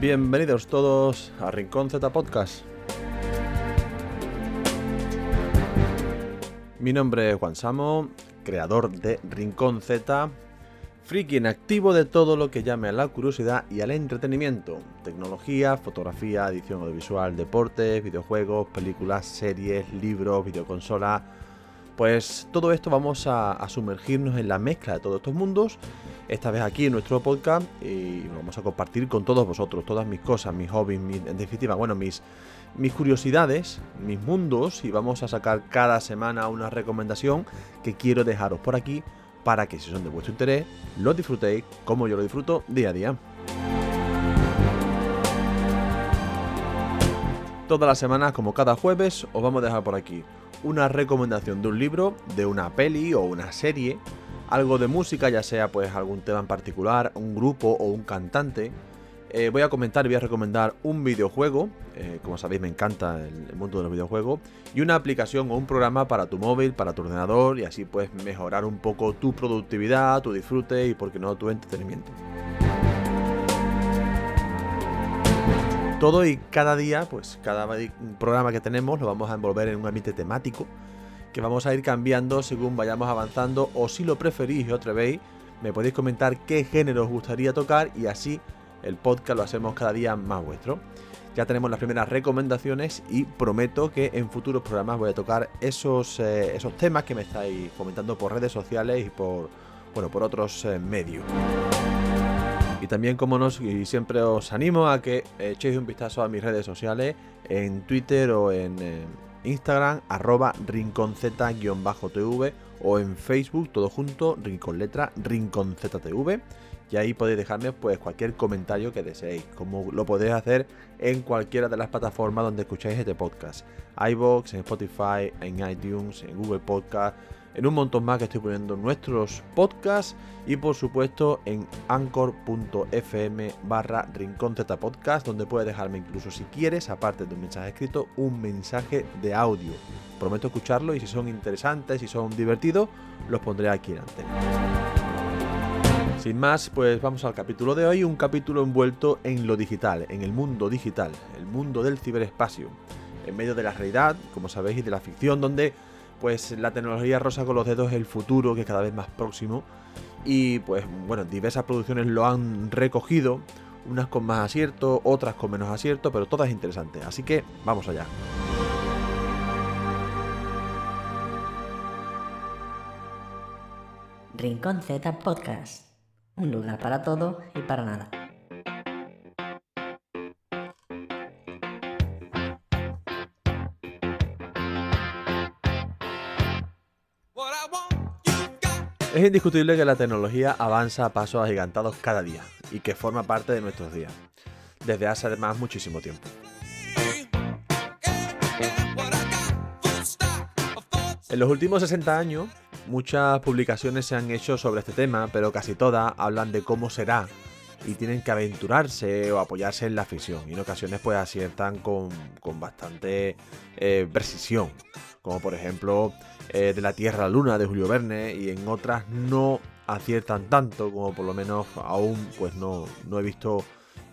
Bienvenidos todos a Rincón Z Podcast. Mi nombre es Juan Samo, creador de Rincón Z, friki en activo de todo lo que llame a la curiosidad y al entretenimiento. Tecnología, fotografía, edición audiovisual, deportes, videojuegos, películas, series, libros, videoconsolas. Pues todo esto vamos a, sumergirnos en la mezcla de todos estos mundos esta vez aquí en nuestro podcast y vamos a compartir con todos vosotros, todas mis cosas, mis hobbies, en definitiva, bueno, mis, mis curiosidades, mis mundos y vamos a sacar cada semana una recomendación que quiero dejaros por aquí para que si son de vuestro interés, lo disfrutéis como yo lo disfruto día a día. Todas las semanas, como cada jueves, os vamos a dejar por aquí una recomendación de un libro, de una peli o una serie algo de música, ya sea pues algún tema en particular, un grupo o un cantante. Eh, voy a comentar y voy a recomendar un videojuego, eh, como sabéis me encanta el, mundo de los videojuegos, y una aplicación o un programa para tu móvil, para tu ordenador, y así pues mejorar un poco tu productividad, tu disfrute y por qué no tu entretenimiento. Todo y cada día, pues cada programa que tenemos lo vamos a envolver en un ambiente temático que vamos a ir cambiando según vayamos avanzando o si lo preferís otra vez me podéis comentar qué género os gustaría tocar y así el podcast lo hacemos cada día más vuestro. Ya tenemos las primeras recomendaciones y prometo que en futuros programas voy a tocar esos, eh, esos temas que me estáis comentando por redes sociales y por, bueno, por otros eh, medios. Y también, como nos, y siempre os animo a que echéis un vistazo a mis redes sociales en Twitter o en, eh, Instagram, arroba rinconz-tv o en Facebook, todo junto, rincon letra, rinconztv. Y ahí podéis dejarme pues cualquier comentario que deseéis, como lo podéis hacer en cualquiera de las plataformas donde escucháis este podcast. iBox, en Spotify, en iTunes, en Google Podcast en un montón más que estoy poniendo nuestros podcasts y por supuesto en anchor.fm barra rincón podcast donde puedes dejarme incluso si quieres, aparte de un mensaje escrito, un mensaje de audio. Prometo escucharlo y si son interesantes, si son divertidos, los pondré aquí en antena. Sin más, pues vamos al capítulo de hoy, un capítulo envuelto en lo digital, en el mundo digital, el mundo del ciberespacio, en medio de la realidad, como sabéis, y de la ficción, donde pues la tecnología rosa con los dedos es el futuro que es cada vez más próximo y pues bueno, diversas producciones lo han recogido, unas con más acierto, otras con menos acierto, pero todas interesantes, así que vamos allá. Rincón Z Podcast, un lugar para todo y para nada. Es indiscutible que la tecnología avanza a pasos agigantados cada día y que forma parte de nuestros días, desde hace además muchísimo tiempo. En los últimos 60 años, muchas publicaciones se han hecho sobre este tema, pero casi todas hablan de cómo será y tienen que aventurarse o apoyarse en la ficción. Y en ocasiones pues aciertan con, bastante eh, precisión, como por ejemplo eh, de la Tierra Luna de Julio Verne y en otras no aciertan tanto como por lo menos aún pues no, no he visto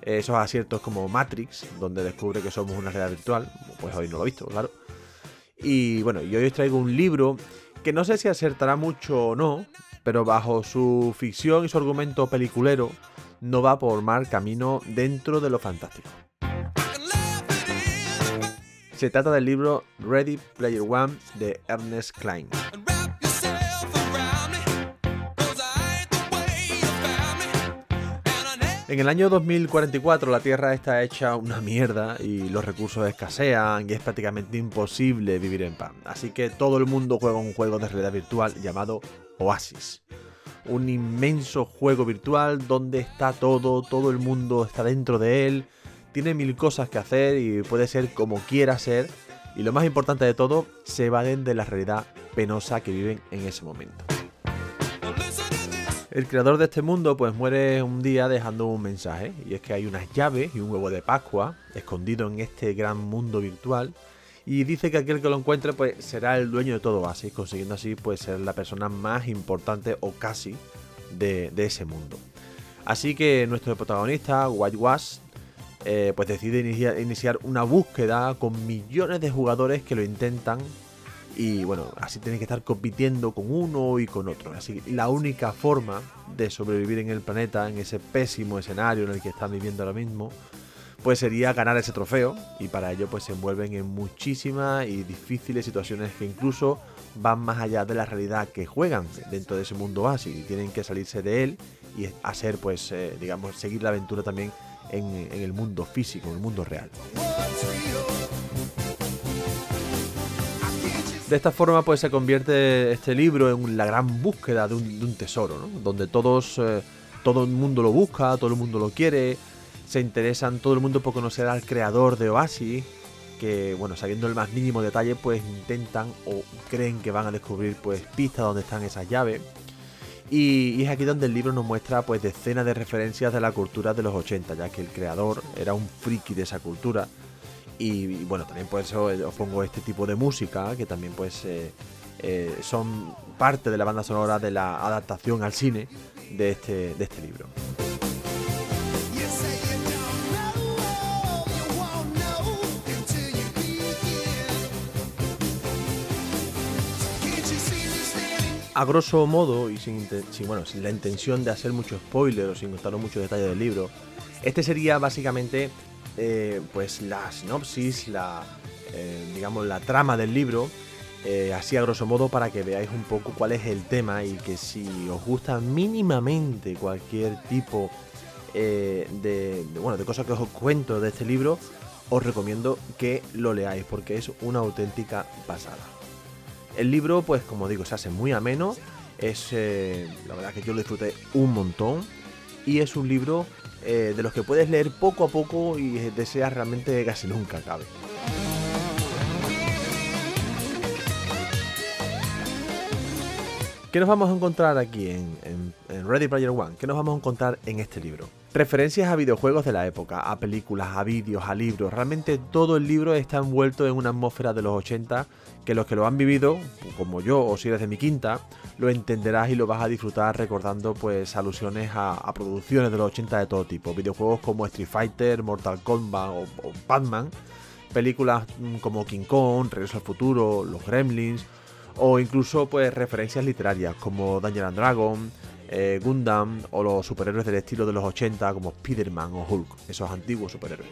esos aciertos como Matrix, donde descubre que somos una realidad virtual, pues hoy no lo he visto, claro. Y bueno, y hoy os traigo un libro que no sé si acertará mucho o no, pero bajo su ficción y su argumento peliculero, no va por mal camino dentro de lo fantástico. Se trata del libro Ready Player One de Ernest Klein. En el año 2044 la Tierra está hecha una mierda y los recursos escasean y es prácticamente imposible vivir en paz. Así que todo el mundo juega un juego de realidad virtual llamado Oasis. Un inmenso juego virtual donde está todo, todo el mundo está dentro de él tiene mil cosas que hacer y puede ser como quiera ser. Y lo más importante de todo, se evaden de la realidad penosa que viven en ese momento. El creador de este mundo pues muere un día dejando un mensaje y es que hay unas llaves y un huevo de Pascua escondido en este gran mundo virtual y dice que aquel que lo encuentre pues será el dueño de todo así consiguiendo así pues ser la persona más importante o casi de, de ese mundo. Así que nuestro protagonista, White Wash, eh, pues decide iniciar, una búsqueda con millones de jugadores que lo intentan y bueno, así tienen que estar compitiendo con uno y con otro. Así que la única forma de sobrevivir en el planeta, en ese pésimo escenario en el que están viviendo ahora mismo, pues sería ganar ese trofeo y para ello pues se envuelven en muchísimas y difíciles situaciones que incluso van más allá de la realidad que juegan dentro de ese mundo base y tienen que salirse de él y hacer pues eh, digamos seguir la aventura también en, el mundo físico, en el mundo real. De esta forma pues se convierte este libro en la gran búsqueda de un, tesoro, ¿no? donde todos, eh, todo el mundo lo busca, todo el mundo lo quiere, se interesan todo el mundo por conocer al creador de Oasis, que bueno, sabiendo el más mínimo detalle pues intentan o creen que van a descubrir pues pistas donde están esas llaves. Y, es aquí donde el libro nos muestra pues decenas de referencias de la cultura de los 80, ya que el creador era un friki de esa cultura y, bueno, también por eso os pongo este tipo de música, que también pues eh, eh, son parte de la banda sonora de la adaptación al cine de este, de este libro. A grosso modo y sin, bueno, la intención de hacer mucho spoiler o sin contaros muchos detalles del libro, este sería básicamente eh, pues la sinopsis, la, eh, digamos, la trama del libro, eh, así a grosso modo para que veáis un poco cuál es el tema y que si os gusta mínimamente cualquier tipo de, bueno, de cosas que os cuento de este libro, os recomiendo que lo leáis porque es una auténtica pasada. El libro, pues como digo, se hace muy ameno, es la verdad que yo lo disfruté un montón y es un libro eh, de los que puedes leer poco a poco y deseas realmente casi nunca acabe. ¿Qué nos vamos a encontrar aquí en, Ready Player One? ¿Qué nos vamos a encontrar en este libro? Referencias a videojuegos de la época, a películas, a vídeos, a libros. Realmente todo el libro está envuelto en una atmósfera de los 80 que los que lo han vivido, como yo o si eres de mi quinta, lo entenderás y lo vas a disfrutar recordando pues alusiones a, producciones de los 80 de todo tipo. Videojuegos como Street Fighter, Mortal Kombat o, Batman. Películas mm, como King Kong, Regreso al Futuro, Los Gremlins o incluso pues referencias literarias como Danger and Dragon, eh, Gundam o los superhéroes del estilo de los 80 como Spider-Man o Hulk, esos antiguos superhéroes.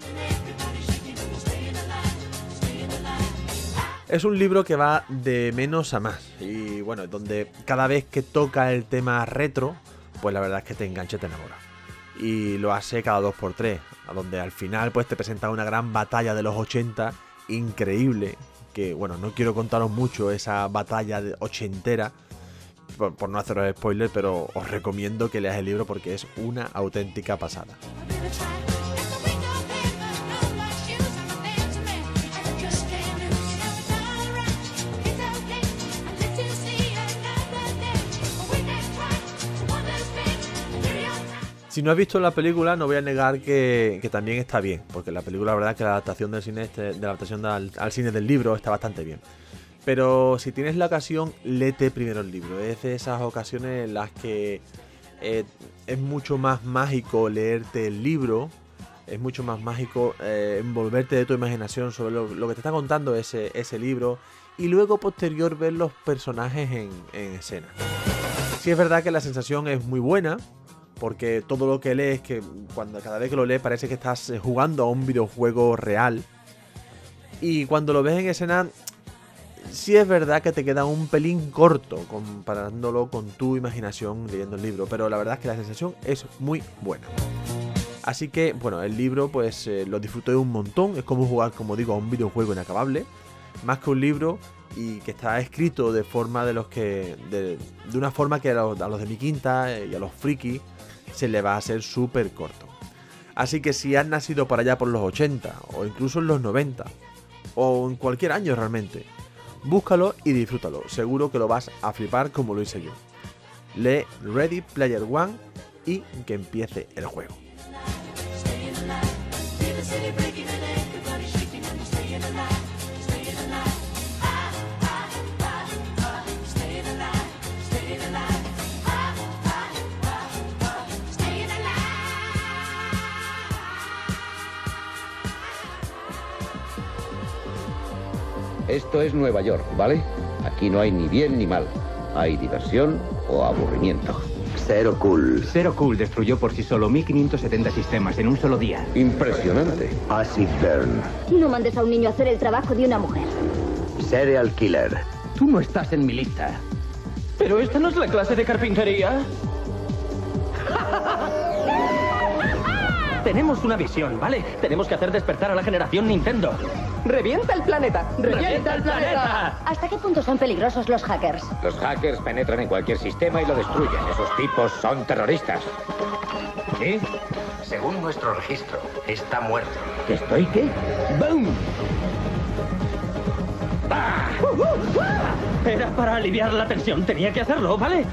Es un libro que va de menos a más y bueno, donde cada vez que toca el tema retro, pues la verdad es que te engancha y te enamora. Y lo hace cada 2x3, donde al final pues te presenta una gran batalla de los 80 increíble que, bueno, no quiero contaros mucho esa batalla ochentera, por, no haceros spoiler, pero os recomiendo que leáis el libro porque es una auténtica pasada. Si no has visto la película, no voy a negar que, también está bien, porque la película, la verdad, que la adaptación del cine, este, de la adaptación al, cine del libro está bastante bien. Pero si tienes la ocasión, léete primero el libro. Es de esas ocasiones en las que eh, es mucho más mágico leerte el libro, es mucho más mágico eh, envolverte de tu imaginación sobre lo, que te está contando ese, ese libro y luego posterior ver los personajes en, en escena. Si es verdad que la sensación es muy buena, porque todo lo que lees, que cuando cada vez que lo lees parece que estás eh, jugando a un videojuego real. Y cuando lo ves en escena, sí es verdad que te queda un pelín corto comparándolo con tu imaginación leyendo el libro, pero la verdad es que la sensación es muy buena. Así que, bueno, el libro pues eh, lo disfruté un montón, es como jugar, como digo, a un videojuego inacabable, más que un libro y que está escrito de forma de los que, de, una forma que a los, de mi quinta y a los frikis se le va a hacer súper corto. Así que si has nacido por allá por los 80 o incluso en los 90 o en cualquier año realmente, búscalo y disfrútalo. Seguro que lo vas a flipar como lo hice yo. Lee Ready Player One y que empiece el juego. Esto es Nueva York, ¿vale? Aquí no hay ni bien ni mal. Hay diversión o aburrimiento. Zero Cool. Zero Cool destruyó por sí solo 1570 sistemas en un solo día. Impresionante. Acid Burn. No mandes a un niño a hacer el trabajo de una mujer. Serial Killer. Tú no estás en mi lista. Pero esta no es la clase de carpintería. Tenemos una visión, ¿vale? Tenemos que hacer despertar a la generación Nintendo. ¡Revienta el planeta! ¡Revienta el planeta! ¿Hasta qué punto son peligrosos los hackers? Los hackers penetran en cualquier sistema y lo destruyen. Esos tipos son terroristas. ¿Sí? Según nuestro registro, está muerto. ¿Que estoy qué? ¡Boom! Era para aliviar la tensión. Tenía que hacerlo, ¿vale?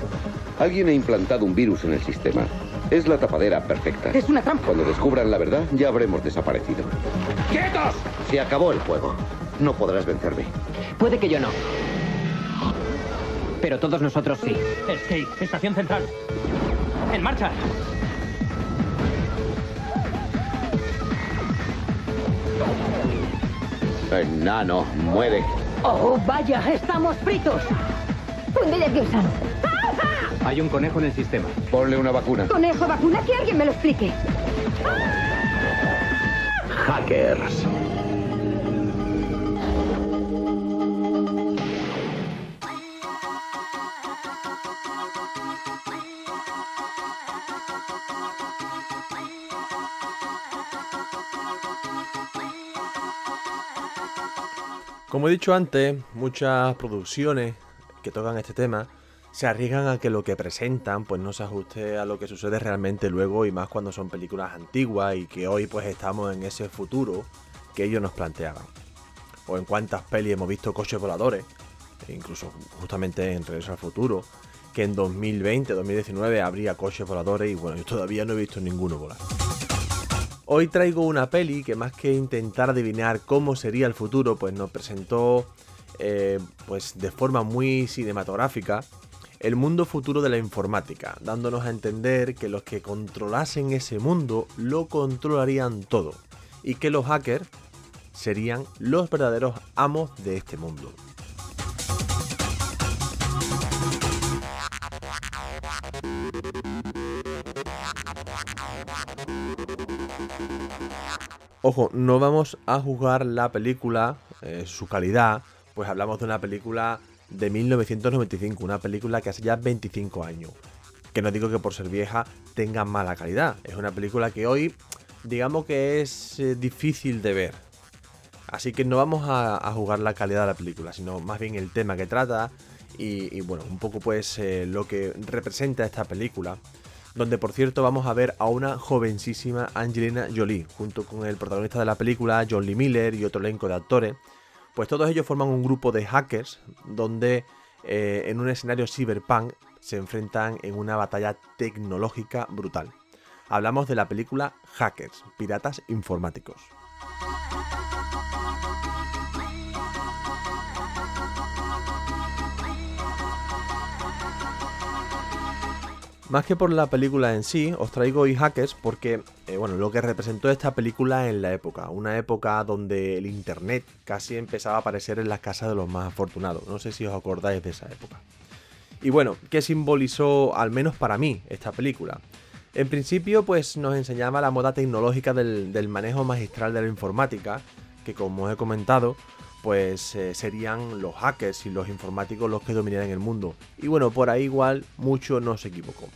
Alguien ha implantado un virus en el sistema. Es la tapadera perfecta. Es una trampa. Cuando descubran la verdad, ya habremos desaparecido. ¡Quietos! Se acabó el juego. No podrás vencerme. Puede que yo no. Pero todos nosotros sí. Escape, estación central. ¡En marcha! Enano, muere. ¡Oh, vaya! ¡Estamos fritos! Ponme nerviosa. Hay un conejo en el sistema. Ponle una vacuna. Conejo, vacuna, que alguien me lo explique. Hackers. Como he dicho antes, muchas producciones que tocan este tema se arriesgan a que lo que presentan pues no se ajuste a lo que sucede realmente luego y más cuando son películas antiguas y que hoy pues estamos en ese futuro que ellos nos planteaban. O en cuántas pelis hemos visto coches voladores, incluso justamente en Regreso al Futuro, que en 2020, 2019 habría coches voladores y bueno, yo todavía no he visto ninguno volar. Hoy traigo una peli que más que intentar adivinar cómo sería el futuro, pues nos presentó eh, pues de forma muy cinematográfica el mundo futuro de la informática, dándonos a entender que los que controlasen ese mundo lo controlarían todo y que los hackers serían los verdaderos amos de este mundo. Ojo, no vamos a juzgar la película, eh, su calidad, pues hablamos de una película de 1995, una película que hace ya 25 años. Que no digo que por ser vieja tenga mala calidad, es una película que hoy digamos que es eh, difícil de ver. Así que no vamos a, jugar la calidad de la película, sino más bien el tema que trata y, y bueno, un poco pues eh, lo que representa esta película. Donde por cierto vamos a ver a una jovencísima Angelina Jolie, junto con el protagonista de la película, John Lee Miller y otro elenco de actores. Pues todos ellos forman un grupo de hackers donde eh, en un escenario cyberpunk se enfrentan en una batalla tecnológica brutal. Hablamos de la película Hackers, Piratas Informáticos. Más que por la película en sí, os traigo hoy Hackers porque, eh, bueno, lo que representó esta película en la época. Una época donde el internet casi empezaba a aparecer en las casas de los más afortunados. No sé si os acordáis de esa época. Y bueno, ¿qué simbolizó, al menos para mí, esta película? En principio, pues nos enseñaba la moda tecnológica del, manejo magistral de la informática, que como os he comentado, pues eh, serían los hackers y los informáticos los que dominarían el mundo. Y bueno, por ahí igual mucho no se equivocó.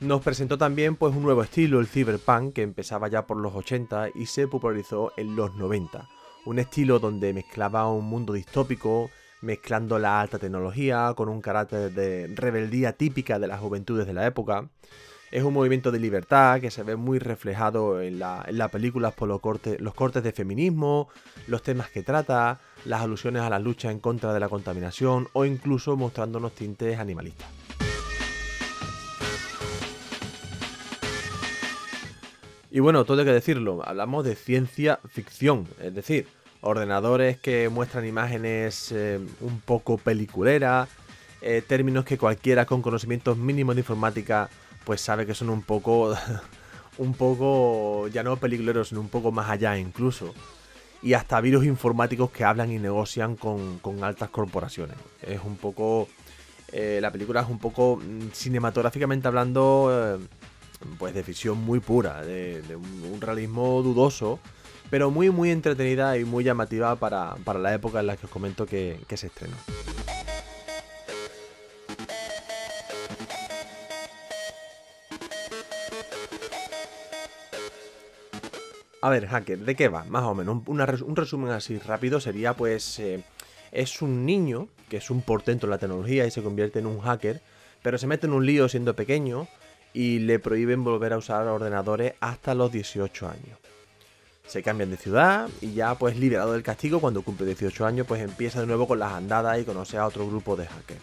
Nos presentó también pues un nuevo estilo, el cyberpunk, que empezaba ya por los 80 y se popularizó en los 90. Un estilo donde mezclaba un mundo distópico, mezclando la alta tecnología con un carácter de rebeldía típica de las juventudes de la época. Es un movimiento de libertad que se ve muy reflejado en la, en la película por los cortes, los cortes de feminismo, los temas que trata, las alusiones a la lucha en contra de la contaminación o incluso mostrándonos tintes animalistas. Y bueno, todo hay que decirlo, hablamos de ciencia ficción, es decir, ordenadores que muestran imágenes eh, un poco peliculeras, eh, términos que cualquiera con conocimientos mínimos de informática pues sabe que son un poco, un poco, ya no peliculeros, sino un poco más allá incluso. y hasta virus informáticos que hablan y negocian con, con altas corporaciones. Es un poco... Eh, la película es un poco mm, cinematográficamente hablando, pues de ficción muy pura, de, un, realismo dudoso, pero muy muy entretenida y muy llamativa para, para la época en la que os comento que, que se estrenó. A ver, hacker, ¿de qué va? Más o menos. Un resumen así rápido sería, pues, eh, es un niño que es un portento en la tecnología y se convierte en un hacker, pero se mete en un lío siendo pequeño y le prohíben volver a usar ordenadores hasta los 18 años. Se cambian de ciudad y ya, pues, liberado del castigo, cuando cumple 18 años, pues empieza de nuevo con las andadas y conoce a otro grupo de hackers.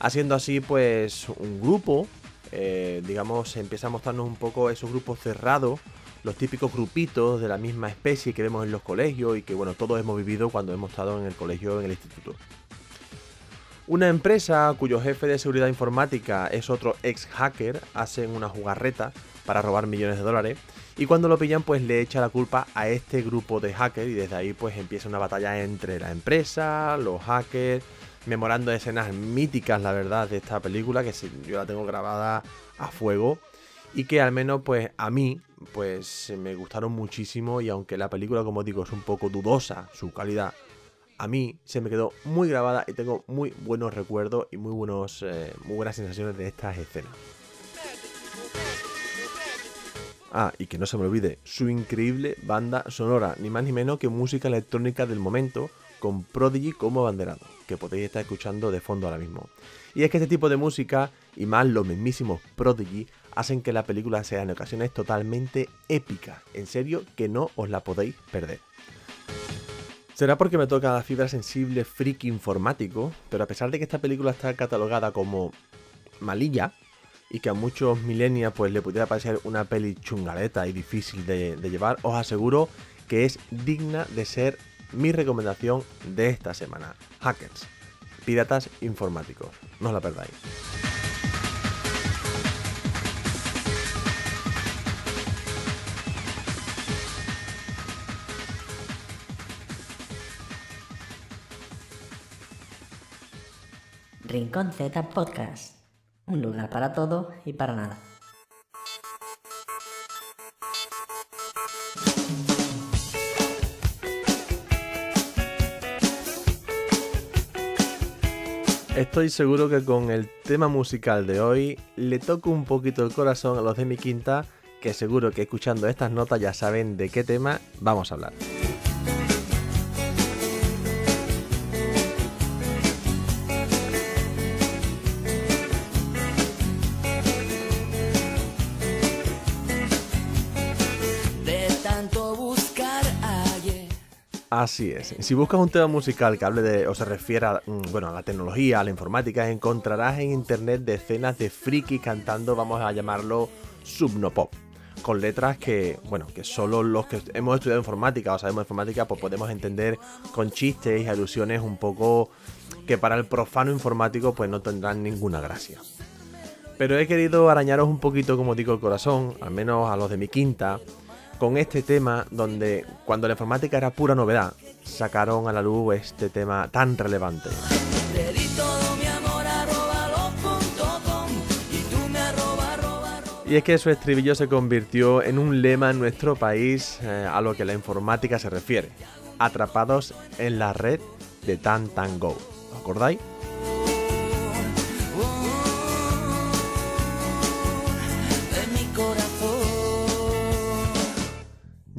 Haciendo así, pues, un grupo, eh, digamos, empieza a mostrarnos un poco esos grupos cerrados los típicos grupitos de la misma especie que vemos en los colegios y que bueno, todos hemos vivido cuando hemos estado en el colegio o en el instituto. Una empresa cuyo jefe de seguridad informática es otro ex hacker hacen una jugarreta para robar millones de dólares y cuando lo pillan pues le echa la culpa a este grupo de hackers y desde ahí pues empieza una batalla entre la empresa, los hackers, memorando escenas míticas la verdad de esta película que yo la tengo grabada a fuego y que al menos pues a mí pues me gustaron muchísimo y aunque la película como digo es un poco dudosa su calidad a mí se me quedó muy grabada y tengo muy buenos recuerdos y muy buenos eh, buenas sensaciones de estas escenas Ah, y que no se me olvide, su increíble banda sonora, ni más ni menos que música electrónica del momento, con Prodigy como abanderado, que podéis estar escuchando de fondo ahora mismo. Y es que este tipo de música, y más los mismísimos Prodigy, hacen que la película sea en ocasiones totalmente épica. En serio, que no os la podéis perder. Será porque me toca la fibra sensible friki informático, pero a pesar de que esta película está catalogada como malilla, y que a muchos millennials pues le pudiera parecer una peli chungaleta y difícil de, de llevar, os aseguro que es digna de ser mi recomendación de esta semana. Hackers, piratas informáticos, no os la perdáis. Rincón Z Podcast. Un lugar para todo y para nada. Estoy seguro que con el tema musical de hoy le toco un poquito el corazón a los de mi quinta, que seguro que escuchando estas notas ya saben de qué tema vamos a hablar. Si buscas un tema musical que hable de o se refiera mm, bueno, a la tecnología, a la informática, encontrarás en internet decenas de frikis cantando, vamos a llamarlo subnopop, con letras que, bueno, que solo los que hemos estudiado informática o sabemos informática, pues podemos entender con chistes y alusiones un poco que para el profano informático pues no tendrán ninguna gracia. Pero he querido arañaros un poquito, como digo, el corazón, al menos a los de mi quinta, con este tema donde cuando la informática era pura novedad, sacaron a la luz este tema tan relevante. Y es que su estribillo se convirtió en un lema en nuestro país eh, a lo que la informática se refiere. Atrapados en la red de Tan Tan Go. ¿Os acordáis?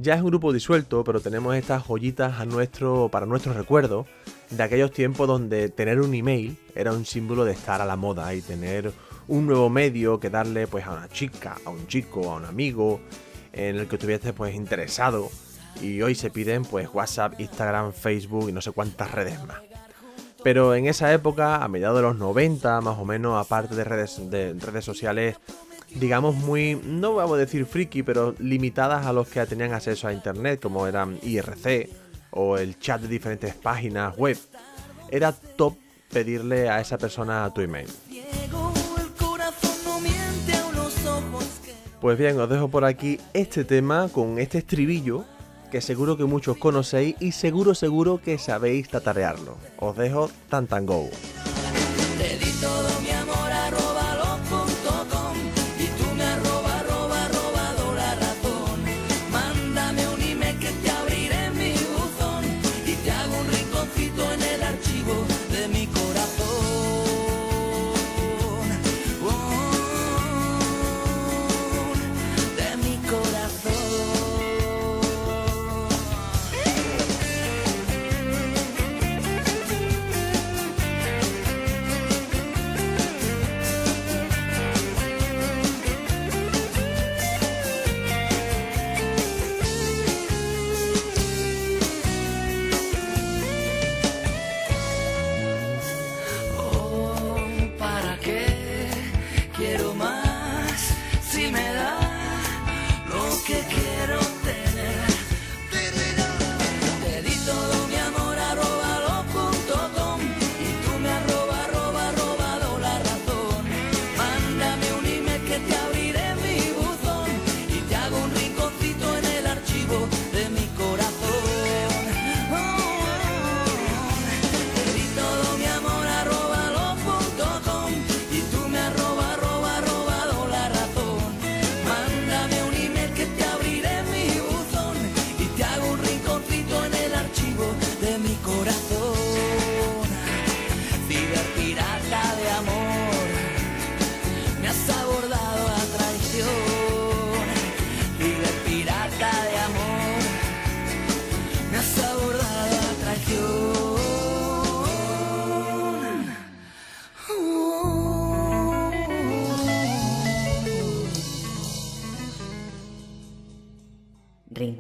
Ya es un grupo disuelto, pero tenemos estas joyitas a nuestro, para nuestro recuerdo de aquellos tiempos donde tener un email era un símbolo de estar a la moda y tener un nuevo medio que darle pues a una chica, a un chico, a un amigo en el que estuvieses pues interesado y hoy se piden pues WhatsApp, Instagram, Facebook y no sé cuántas redes más. Pero en esa época, a mediados de los 90 más o menos, aparte de redes, de redes sociales digamos, muy, no vamos a decir friki, pero limitadas a los que tenían acceso a internet, como eran IRC o el chat de diferentes páginas web, era top pedirle a esa persona tu email. Pues bien, os dejo por aquí este tema con este estribillo que seguro que muchos conocéis y seguro seguro que sabéis tatarearlo. Os dejo tan tan go.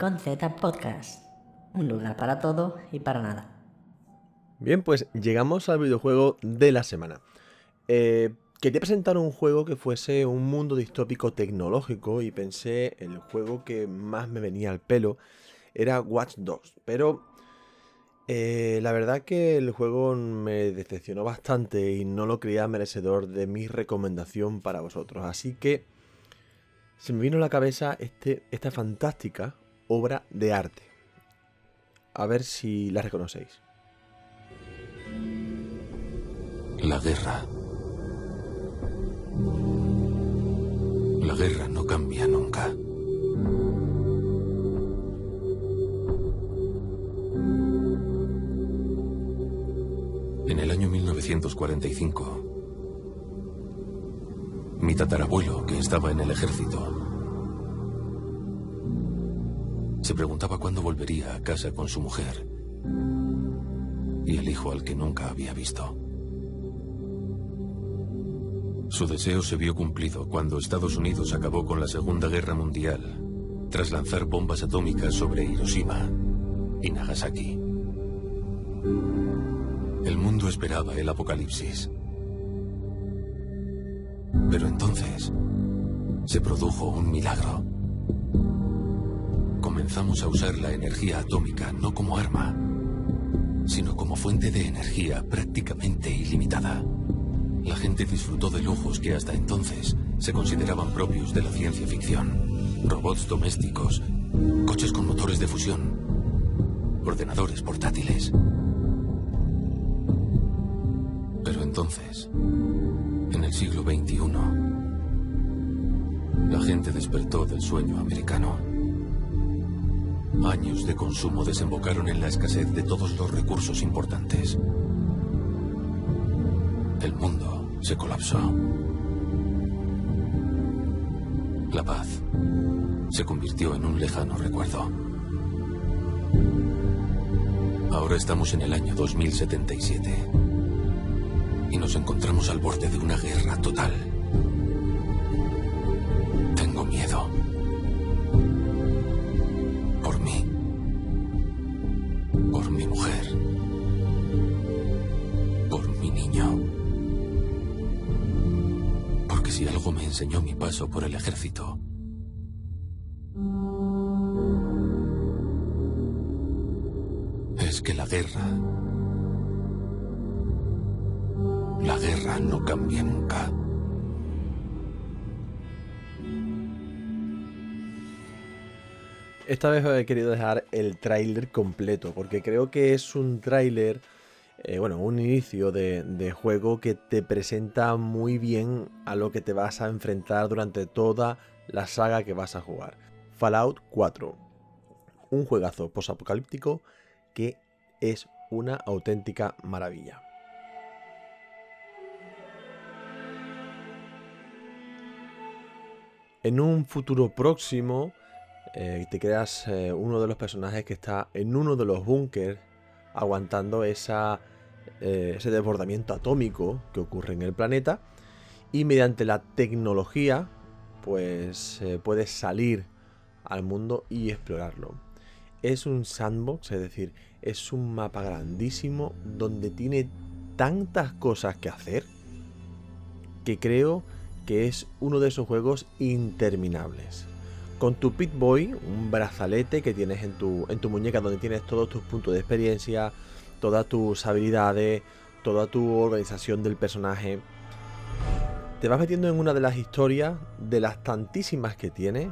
Rincón Z Podcast. Un lugar para todo y para nada. Bien, pues llegamos al videojuego de la semana. Eh, quería presentar un juego que fuese un mundo distópico tecnológico y pensé el juego que más me venía al pelo era Watch Dogs, pero eh, la verdad que el juego me decepcionó bastante y no lo creía merecedor de mi recomendación para vosotros, así que se me vino a la cabeza este, esta fantástica obra de arte. A ver si la reconocéis. La guerra. La guerra no cambia nunca. En el año 1945, mi tatarabuelo, que estaba en el ejército, se preguntaba cuándo volvería a casa con su mujer y el hijo al que nunca había visto. Su deseo se vio cumplido cuando Estados Unidos acabó con la Segunda Guerra Mundial tras lanzar bombas atómicas sobre Hiroshima y Nagasaki. El mundo esperaba el apocalipsis. Pero entonces se produjo un milagro. Comenzamos a usar la energía atómica no como arma, sino como fuente de energía prácticamente ilimitada. La gente disfrutó de lujos que hasta entonces se consideraban propios de la ciencia ficción. Robots domésticos, coches con motores de fusión, ordenadores portátiles. Pero entonces, en el siglo XXI, la gente despertó del sueño americano. Años de consumo desembocaron en la escasez de todos los recursos importantes. El mundo se colapsó. La paz se convirtió en un lejano recuerdo. Ahora estamos en el año 2077 y nos encontramos al borde de una guerra total. Enseñó mi paso por el ejército, es que la guerra... La guerra no cambia nunca. Esta vez he querido dejar el tráiler completo, porque creo que es un tráiler, eh, bueno, un inicio de, juego que te presenta muy bien a lo que te vas a enfrentar durante toda la saga que vas a jugar. Fallout 4. Un juegazo posapocalíptico que es una auténtica maravilla. En un futuro próximo, eh, te creas eh, uno de los personajes que está en uno de los búnkers aguantando esa, eh, ese desbordamiento atómico que ocurre en el planeta y mediante la tecnología pues puedes salir al mundo y explorarlo. Es un sandbox, es decir, es un mapa grandísimo donde tiene tantas cosas que hacer que creo que es uno de esos juegos interminables. Con tu Pit Boy, un brazalete que tienes en tu, en tu muñeca donde tienes todos tus puntos de experiencia, todas tus habilidades, toda tu organización del personaje, te vas metiendo en una de las historias de las tantísimas que tiene,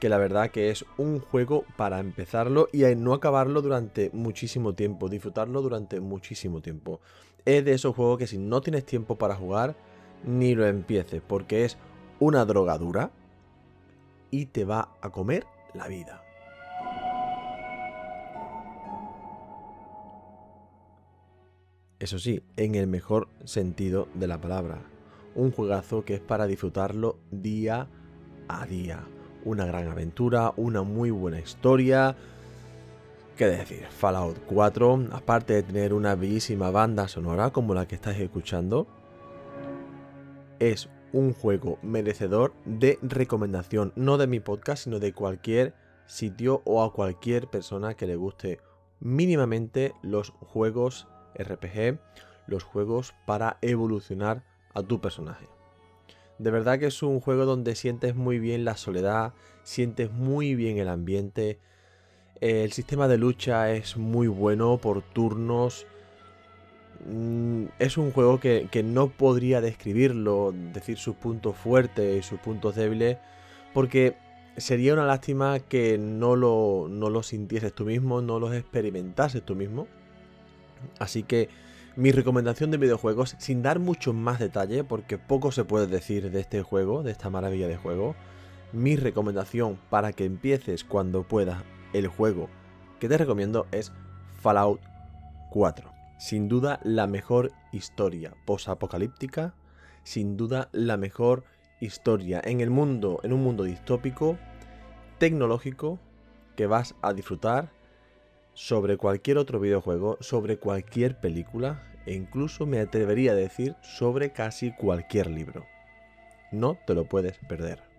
que la verdad que es un juego para empezarlo y no acabarlo durante muchísimo tiempo, disfrutarlo durante muchísimo tiempo. Es de esos juegos que si no tienes tiempo para jugar, ni lo empieces, porque es una drogadura y te va a comer la vida. Eso sí, en el mejor sentido de la palabra. Un juegazo que es para disfrutarlo día a día. Una gran aventura, una muy buena historia. ¿Qué decir? Fallout 4, aparte de tener una bellísima banda sonora como la que estáis escuchando, es un juego merecedor de recomendación, no de mi podcast, sino de cualquier sitio o a cualquier persona que le guste mínimamente los juegos RPG, los juegos para evolucionar a tu personaje. De verdad que es un juego donde sientes muy bien la soledad, sientes muy bien el ambiente, el sistema de lucha es muy bueno por turnos, Mm, es un juego que, no podría describirlo, decir sus puntos fuertes y sus puntos débiles, porque sería una lástima que no lo, no lo sintieses tú mismo, no los experimentases tú mismo. Así que mi recomendación de videojuegos, sin dar mucho más detalle, porque poco se puede decir de este juego, de esta maravilla de juego, mi recomendación para que empieces cuando puedas el juego que te recomiendo es Fallout 4 sin duda la mejor historia posapocalíptica, sin duda la mejor historia en el mundo, en un mundo distópico, tecnológico, que vas a disfrutar sobre cualquier otro videojuego, sobre cualquier película e incluso me atrevería a decir sobre casi cualquier libro. No te lo puedes perder.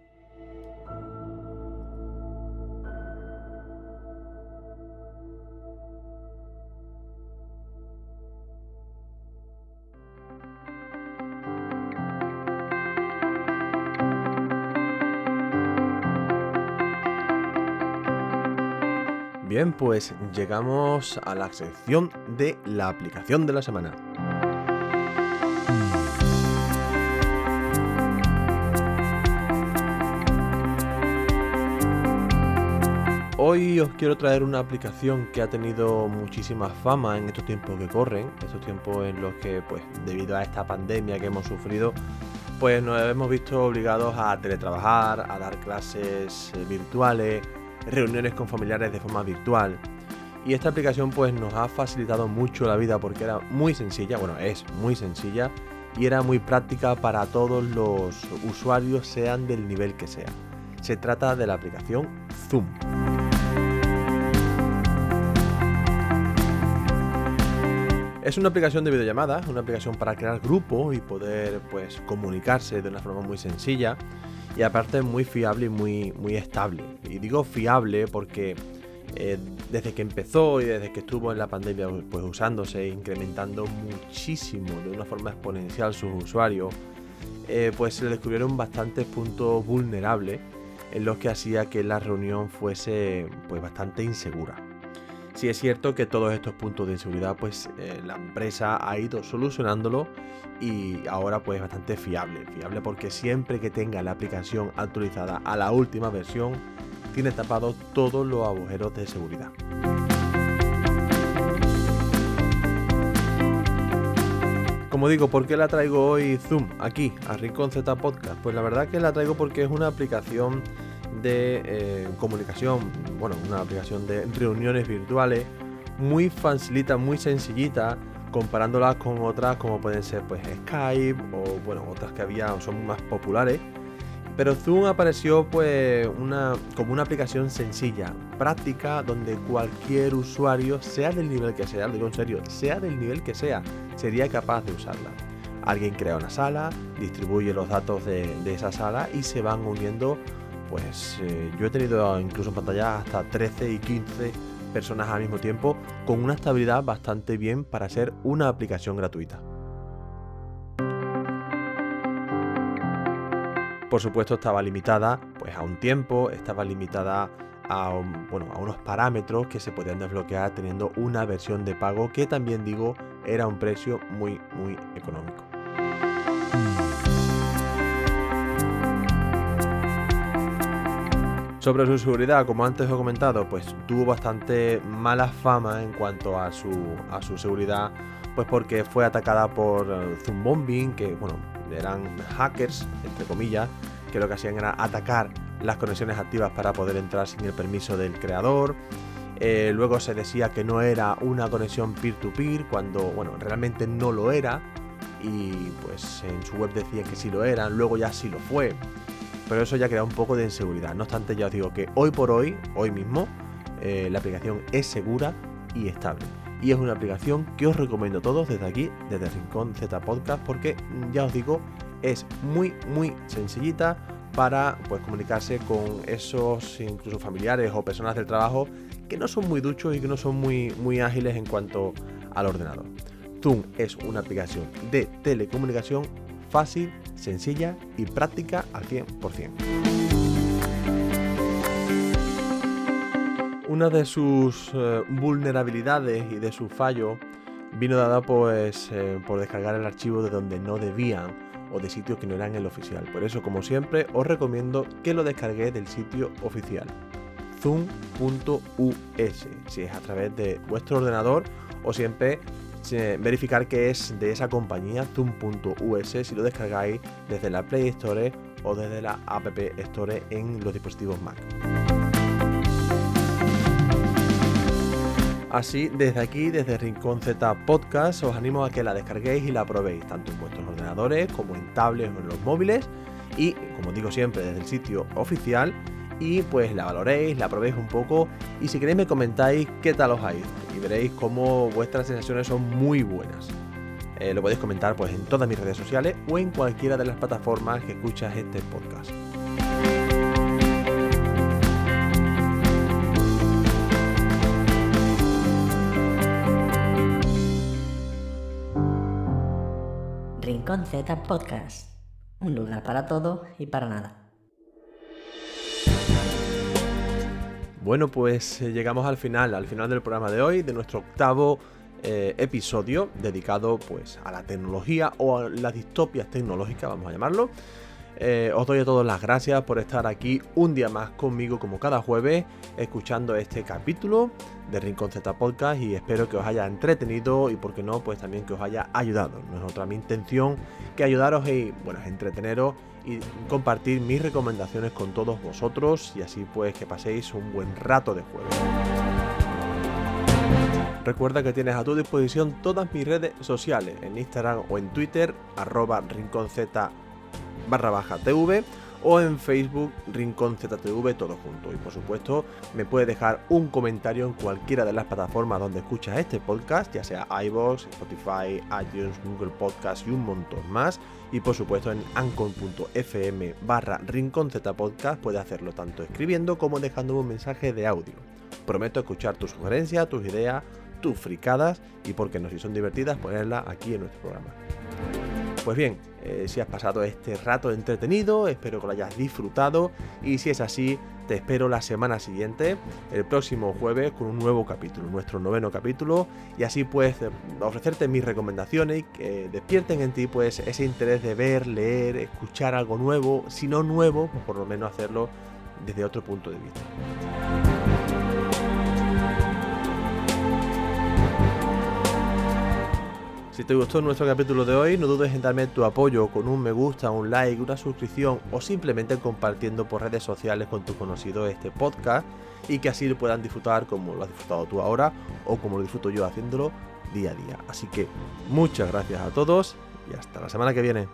Pues llegamos a la sección de la aplicación de la semana. Hoy os quiero traer una aplicación que ha tenido muchísima fama en estos tiempos que corren, estos tiempos en los que, pues, debido a esta pandemia que hemos sufrido, pues nos hemos visto obligados a teletrabajar, a dar clases eh, virtuales, reuniones con familiares de forma virtual. Y esta aplicación pues nos ha facilitado mucho la vida porque era muy sencilla, bueno, es muy sencilla y era muy práctica para todos los usuarios, sean del nivel que sea. Se trata de la aplicación Zoom. Es una aplicación de videollamada, una aplicación para crear grupos y poder pues comunicarse de una forma muy sencilla y aparte es muy fiable y muy, muy estable. Y digo fiable porque eh, desde que empezó y desde que estuvo en la pandemia pues usándose e incrementando muchísimo de una forma exponencial sus usuarios, eh, pues se descubrieron bastantes puntos vulnerables en los que hacía que la reunión fuese pues bastante insegura. Sí es cierto que todos estos puntos de inseguridad pues eh, la empresa ha ido solucionándolo y ahora pues bastante fiable. Fiable porque siempre que tenga la aplicación actualizada a la última versión tiene tapados todos los agujeros de seguridad. Como digo, ¿por qué la traigo hoy Zoom aquí a Rincón Z Podcast? Pues la verdad que la traigo porque es una aplicación de eh, comunicación, bueno, una aplicación de reuniones virtuales muy facilita, muy sencillita, comparándola con otras como pueden ser pues Skype o bueno, otras que había son más populares. Pero Zoom apareció pues una, como una aplicación sencilla, práctica, donde cualquier usuario, sea del nivel que sea, digo en serio, sea del nivel que sea, sería capaz de usarla. Alguien crea una sala, distribuye los datos de esa sala y se van uniendo, pues eh, yo he tenido incluso en pantalla hasta 13 y 15 personas al mismo tiempo con una estabilidad bastante bien para ser una aplicación gratuita. Por supuesto estaba limitada pues a un tiempo, estaba limitada a, bueno, a unos parámetros que se podían desbloquear teniendo una versión de pago que también digo era un precio muy muy económico. Sobre su seguridad, como antes he comentado, pues tuvo bastante mala fama en cuanto a su, a su seguridad, pues porque fue atacada por uh, Zoom Bombing, que bueno, eran hackers, entre comillas, que lo que hacían era atacar las conexiones activas para poder entrar sin el permiso del creador. Eh, luego se decía que no era una conexión peer-to-peer, cuando bueno, realmente no lo era. Y pues en su web decía que sí lo era, luego ya sí lo fue pero eso ya crea un poco de inseguridad. No obstante, ya os digo que hoy por hoy, hoy mismo, eh, la aplicación es segura y estable. Y es una aplicación que os recomiendo a todos desde aquí, desde Rincón Z Podcast, porque mm, ya os digo, es muy, muy sencillita para pues, comunicarse con esos incluso familiares o personas del trabajo que no son muy duchos y que no son muy, muy ágiles en cuanto al ordenador. Zoom es una aplicación de telecomunicación fácil, sencilla y práctica al 100%. Una de sus eh, vulnerabilidades y de sus fallos vino dada pues eh, por descargar el archivo de donde no debían o de sitios que no eran el oficial. Por eso, como siempre, os recomiendo que lo descarguéis del sitio oficial zoom.us, si es a través de vuestro ordenador o siempre verificar que es de esa compañía zoom.us si lo descargáis desde la Play Store o desde la App Store en los dispositivos Mac. Así, desde aquí, desde Rincón Z Podcast, os animo a que la descarguéis y la probéis, tanto en vuestros ordenadores como en tablets o en los móviles. Y, como digo siempre, desde el sitio oficial y pues la valoréis, la probéis un poco y si queréis me comentáis qué tal os ha ido y veréis cómo vuestras sensaciones son muy buenas. Eh, lo podéis comentar pues en todas mis redes sociales o en cualquiera de las plataformas que escuchas este podcast. Rincón Z Podcast. Un lugar para todo y para nada. Bueno, pues eh, llegamos al final, al final del programa de hoy, de nuestro octavo eh, episodio dedicado pues a la tecnología o a las distopias tecnológicas, vamos a llamarlo. Eh, os doy a todos las gracias por estar aquí un día más conmigo como cada jueves escuchando este capítulo de Rincón Z Podcast y espero que os haya entretenido y por qué no pues también que os haya ayudado. No es otra mi intención que ayudaros y bueno, entreteneros y compartir mis recomendaciones con todos vosotros y así pues que paséis un buen rato de juego. Recuerda que tienes a tu disposición todas mis redes sociales en Instagram o en Twitter, arroba rinconz barra baja TV o en Facebook Rincón ZTV todo junto. Y por supuesto me puedes dejar un comentario en cualquiera de las plataformas donde escuchas este podcast, ya sea iVoox, Spotify, iTunes, Google Podcast y un montón más. Y por supuesto en ancon.fm barra Rincón Z Podcast puedes hacerlo tanto escribiendo como dejando un mensaje de audio. Prometo escuchar tus sugerencias, tus ideas, tus fricadas y porque no si son divertidas ponerlas aquí en nuestro programa. Pues bien, eh, si has pasado este rato entretenido, espero que lo hayas disfrutado y si es así, te espero la semana siguiente, el próximo jueves, con un nuevo capítulo, nuestro noveno capítulo, y así pues ofrecerte mis recomendaciones y que despierten en ti pues ese interés de ver, leer, escuchar algo nuevo, si no nuevo, pues por lo menos hacerlo desde otro punto de vista. Si te gustó nuestro capítulo de hoy, no dudes en darme tu apoyo con un me gusta, un like, una suscripción o simplemente compartiendo por redes sociales con tus conocidos este podcast y que así lo puedan disfrutar como lo has disfrutado tú ahora o como lo disfruto yo haciéndolo día a día. Así que muchas gracias a todos y hasta la semana que viene.